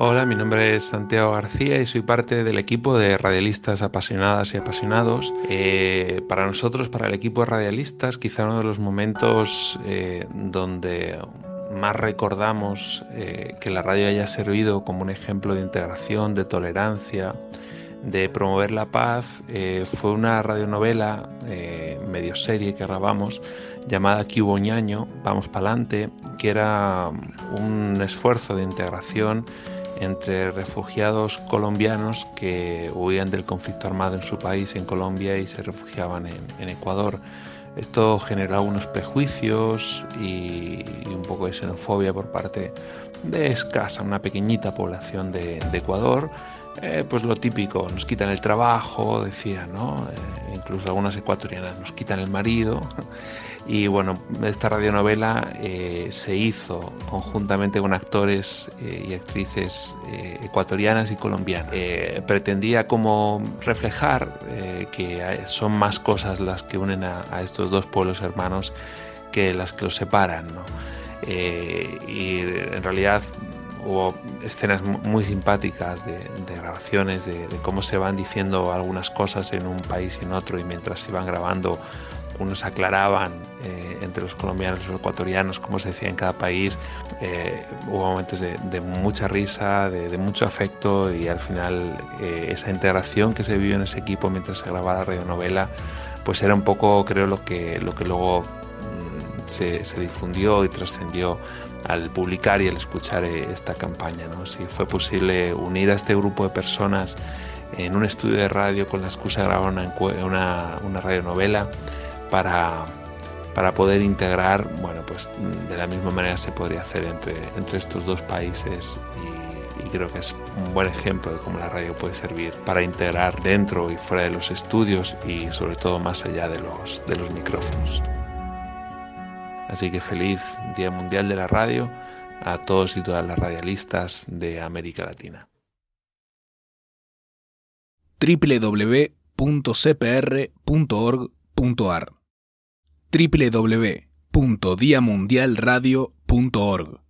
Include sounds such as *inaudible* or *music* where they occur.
Hola, mi nombre es Santiago García y soy parte del equipo de radialistas apasionadas y apasionados. Eh, para nosotros, para el equipo de radialistas, quizá uno de los momentos eh, donde más recordamos eh, que la radio haya servido como un ejemplo de integración, de tolerancia, de promover la paz, fue una radionovela medio serie que grabamos llamada Cuboñaño, Vamos Pa'lante, que era un esfuerzo de integración entre refugiados colombianos que huían del conflicto armado en su país, en Colombia, y se refugiaban en, Ecuador. Esto generó algunos prejuicios y, un poco de xenofobia por parte de escasa, una pequeñita población de, Ecuador. Eh, pues lo típico, nos quitan el trabajo, decía, ¿no? Eh, incluso algunas ecuatorianas nos quitan el marido. *laughs* Y bueno, esta radionovela eh, se hizo conjuntamente con actores eh, y actrices ecuatorianas y colombianas. pretendía como reflejar que son más cosas las que unen a, estos dos pueblos hermanos que las que los separan. Y en realidad hubo escenas muy simpáticas de, grabaciones de, de, cómo se van diciendo algunas cosas en un país y en otro y mientras se iban grabando unos aclaraban eh, entre los colombianos y los ecuatorianos cómo se decía en cada país. Eh, hubo momentos de, mucha risa, de, mucho afecto y al final eh, esa integración que se vivió en ese equipo mientras se grababa la radionovela, pues era un poco, creo, lo que, lo que luego mm, se, difundió y trascendió al publicar y al escuchar esta campaña. ¿no? Si fue posible unir a este grupo de personas en un estudio de radio con la excusa de grabar una, una, una radionovela, para, para poder integrar, bueno, pues de la misma manera se podría hacer entre, entre estos dos países y, creo que es un buen ejemplo de cómo la radio puede servir para integrar dentro y fuera de los estudios y sobre todo más allá de los, de los micrófonos. Así que feliz Día Mundial de la Radio a todos y todas las radialistas de América Latina. www.cpr.org.ar www.diamundialradio.org